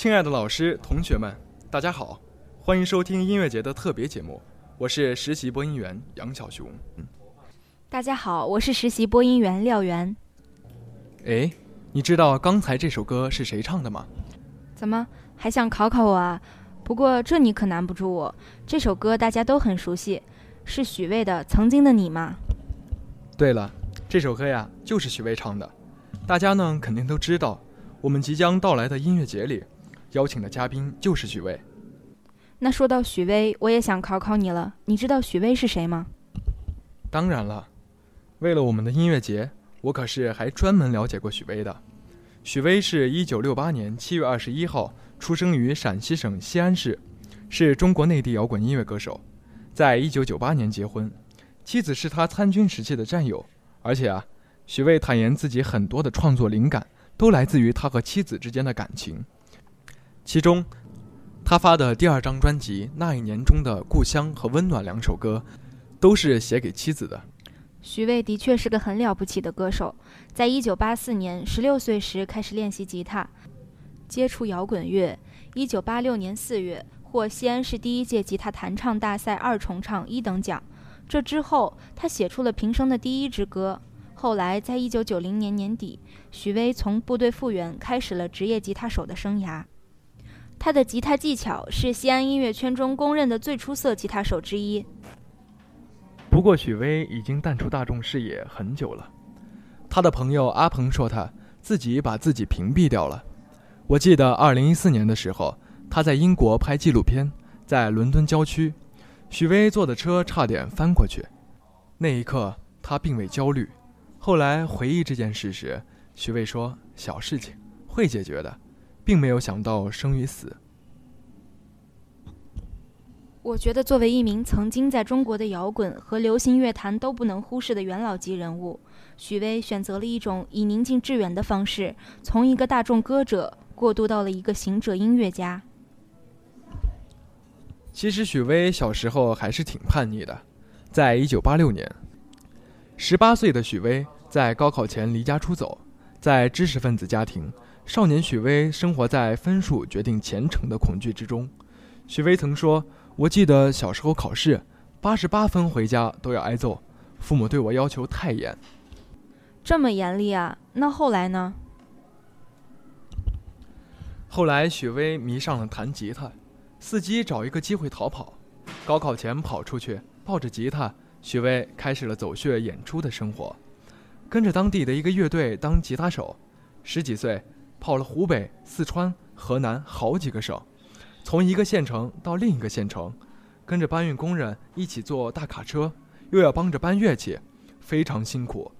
亲爱的老师、同学们，大家好，欢迎收听音乐节的特别节目，我是实习播音员杨小熊。嗯，大家好，我是实习播音员廖源。哎，你知道刚才这首歌是谁唱的吗？怎么还想考考我啊？不过这你可难不住我，这首歌大家都很熟悉，是许巍的《曾经的你》吗？对了，这首歌呀就是许巍唱的，大家呢肯定都知道，我们即将到来的音乐节里。邀请的嘉宾就是许巍。那说到许巍，我也想考考你了。你知道许巍是谁吗？当然了，为了我们的音乐节，我可是还专门了解过许巍的。许巍是一九六八年七月二十一号出生于陕西省西安市，是中国内地摇滚音乐歌手。在一九九八年结婚，妻子是他参军时期的战友。而且啊，许巍坦言自己很多的创作灵感都来自于他和妻子之间的感情。其中，他发的第二张专辑《那一年》中的《故乡》和《温暖》两首歌，都是写给妻子的。许巍的确是个很了不起的歌手，在一九八四年十六岁时开始练习吉他，接触摇滚乐。一九八六年四月获西安市第一届吉他弹唱大赛二重唱一等奖。这之后，他写出了平生的第一支歌。后来，在一九九零年年底，许巍从部队复员，开始了职业吉他手的生涯。他的吉他技巧是西安音乐圈中公认的最出色吉他手之一。不过，许巍已经淡出大众视野很久了。他的朋友阿鹏说，他自己把自己屏蔽掉了。我记得二零一四年的时候，他在英国拍纪录片，在伦敦郊区，许巍坐的车差点翻过去。那一刻，他并未焦虑。后来回忆这件事时，许巍说：“小事情，会解决的。”并没有想到生与死。我觉得，作为一名曾经在中国的摇滚和流行乐坛都不能忽视的元老级人物，许巍选择了一种以宁静致远的方式，从一个大众歌者过渡到了一个行者音乐家。其实，许巍小时候还是挺叛逆的。在一九八六年，十八岁的许巍在高考前离家出走，在知识分子家庭。少年许巍生活在分数决定前程的恐惧之中。许巍曾说：“我记得小时候考试，八十八分回家都要挨揍，父母对我要求太严。”这么严厉啊？那后来呢？后来许巍迷上了弹吉他，伺机找一个机会逃跑。高考前跑出去，抱着吉他，许巍开始了走穴演出的生活，跟着当地的一个乐队当吉他手。十几岁。跑了湖北、四川、河南好几个省，从一个县城到另一个县城，跟着搬运工人一起坐大卡车，又要帮着搬乐器，非常辛苦。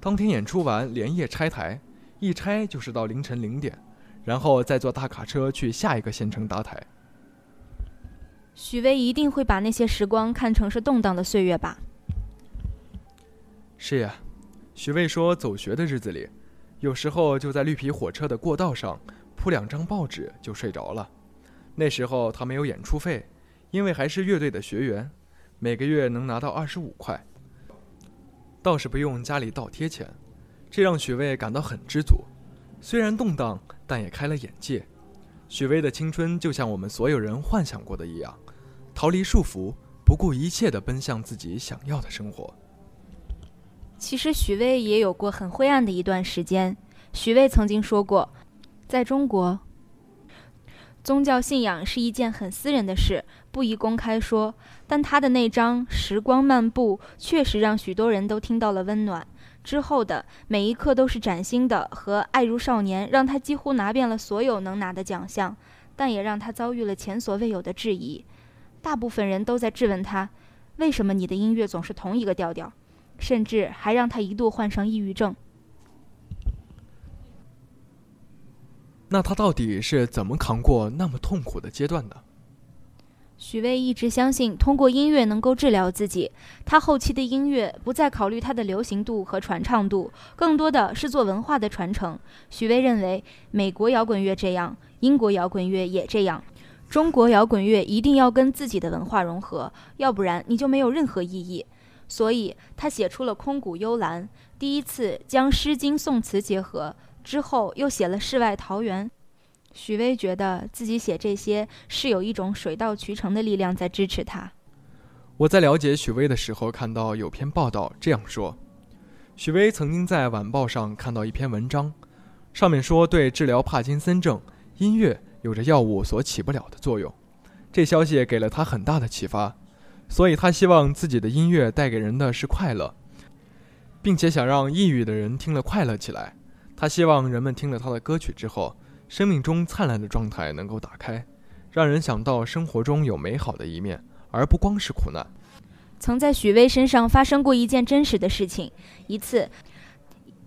当天演出完，连夜拆台，一拆就是到凌晨零点，然后再坐大卡车去下一个县城搭台。许巍一定会把那些时光看成是动荡的岁月吧？是呀，许巍说，走学的日子里。有时候就在绿皮火车的过道上铺两张报纸就睡着了。那时候他没有演出费，因为还是乐队的学员，每个月能拿到二十五块，倒是不用家里倒贴钱，这让许巍感到很知足。虽然动荡，但也开了眼界。许巍的青春就像我们所有人幻想过的一样，逃离束缚，不顾一切地奔向自己想要的生活。其实许巍也有过很灰暗的一段时间。许巍曾经说过，在中国，宗教信仰是一件很私人的事，不宜公开说。但他的那张《时光漫步》确实让许多人都听到了温暖。之后的每一刻都是崭新的，和《爱如少年》让他几乎拿遍了所有能拿的奖项，但也让他遭遇了前所未有的质疑。大部分人都在质问他：为什么你的音乐总是同一个调调？甚至还让他一度患上抑郁症。那他到底是怎么扛过那么痛苦的阶段的？许巍一直相信通过音乐能够治疗自己。他后期的音乐不再考虑它的流行度和传唱度，更多的是做文化的传承。许巍认为，美国摇滚乐这样，英国摇滚乐也这样，中国摇滚乐一定要跟自己的文化融合，要不然你就没有任何意义。所以他写出了《空谷幽兰》，第一次将《诗经》宋词结合，之后又写了《世外桃源》。许巍觉得自己写这些是有一种水到渠成的力量在支持他。我在了解许巍的时候，看到有篇报道这样说：许巍曾经在晚报上看到一篇文章，上面说对治疗帕金森症，音乐有着药物所起不了的作用。这消息给了他很大的启发，所以他希望自己的音乐带给人的是快乐，并且想让抑郁的人听了快乐起来。他希望人们听了他的歌曲之后，生命中灿烂的状态能够打开，让人想到生活中有美好的一面。而不光是苦难。曾在许巍身上发生过一件真实的事情。一次，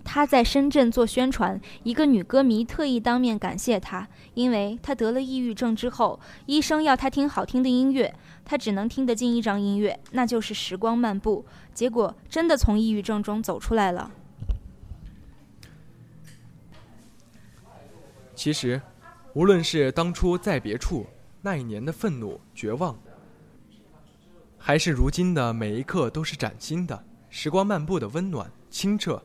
他在深圳做宣传，一个女歌迷特意当面感谢他，因为他得了抑郁症之后，医生要他听好听的音乐，他只能听得进一张音乐，那就是《时光漫步》。结果真的从抑郁症中走出来了。其实，无论是当初在别处那一年的愤怒、绝望。还是如今的每一刻都是崭新的，时光漫步的温暖清澈。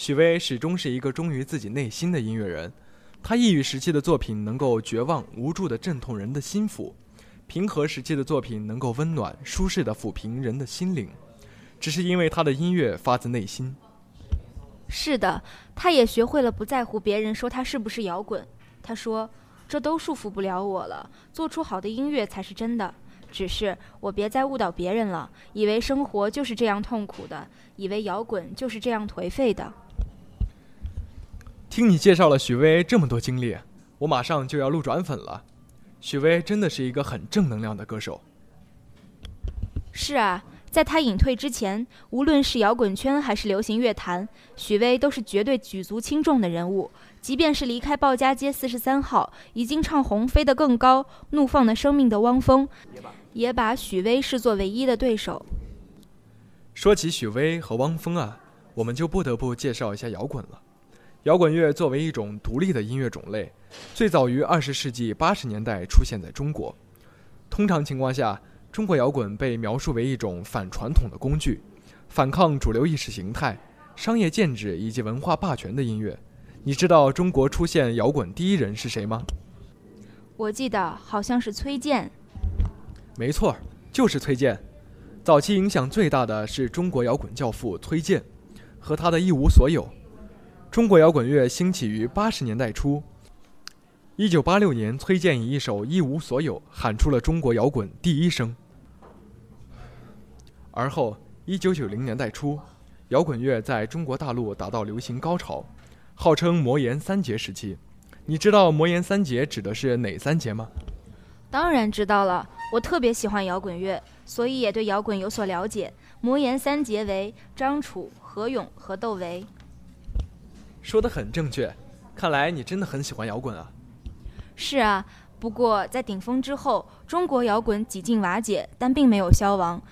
许巍始终是一个忠于自己内心的音乐人，他抑郁时期的作品能够绝望无助的震痛人的心腹，平和时期的作品能够温暖舒适的抚平人的心灵。只是因为他的音乐发自内心。是的，他也学会了不在乎别人说他是不是摇滚。他说：“这都束缚不了我了，做出好的音乐才是真的。”只是我别再误导别人了，以为生活就是这样痛苦的，以为摇滚就是这样颓废的。听你介绍了许巍这么多经历，我马上就要路转粉了。许巍真的是一个很正能量的歌手。是啊，在他隐退之前，无论是摇滚圈还是流行乐坛，许巍都是绝对举足轻重的人物。即便是离开鲍家街四十三号，已经唱红《飞得更高》《怒放的生命》的汪峰。也把许巍视作唯一的对手。说起许巍和汪峰啊，我们就不得不介绍一下摇滚了。摇滚乐作为一种独立的音乐种类，最早于二十世纪八十年代出现在中国。通常情况下，中国摇滚被描述为一种反传统的工具，反抗主流意识形态、商业建制以及文化霸权的音乐。你知道中国出现摇滚第一人是谁吗？我记得好像是崔健。没错，就是崔健。早期影响最大的是中国摇滚教父崔健，和他的一无所有。中国摇滚乐兴起于八十年代初。一九八六年，崔健以一首《一无所有》喊出了中国摇滚第一声。而后，一九九零年代初，摇滚乐在中国大陆达到流行高潮，号称“魔岩三杰”时期。你知道“魔岩三杰”指的是哪三杰吗？当然知道了。我特别喜欢摇滚乐，所以也对摇滚有所了解。魔岩三杰为张楚、何勇和窦唯。说的很正确，看来你真的很喜欢摇滚啊。是啊，不过在顶峰之后，中国摇滚几近瓦解，但并没有消亡。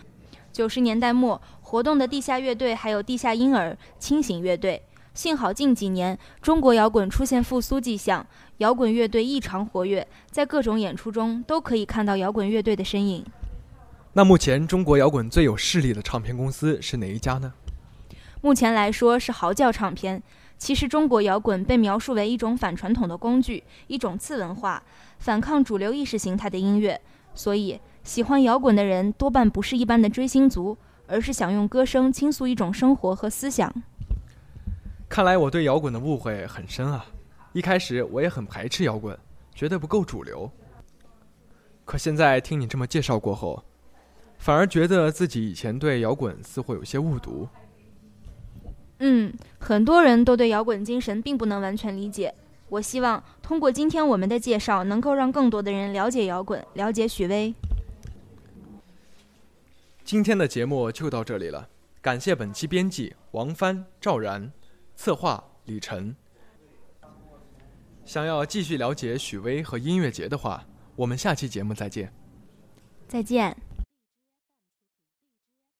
九十年代末活动的地下乐队还有地下婴儿、清醒乐队。幸好近几年中国摇滚出现复苏迹象，摇滚乐队异常活跃，在各种演出中都可以看到摇滚乐队的身影。那目前中国摇滚最有势力的唱片公司是哪一家呢？目前来说是嚎叫唱片。其实中国摇滚被描述为一种反传统的工具，一种次文化，反抗主流意识形态的音乐。所以喜欢摇滚的人多半不是一般的追星族，而是想用歌声倾诉一种生活和思想。看来我对摇滚的误会很深啊！一开始我也很排斥摇滚，觉得不够主流。可现在听你这么介绍过后，反而觉得自己以前对摇滚似乎有些误读。嗯，很多人都对摇滚精神并不能完全理解。我希望通过今天我们的介绍，能够让更多的人了解摇滚，了解许巍。今天的节目就到这里了，感谢本期编辑王帆、赵然。策划李晨。想要继续了解许巍和音乐节的话，我们下期节目再见。再见。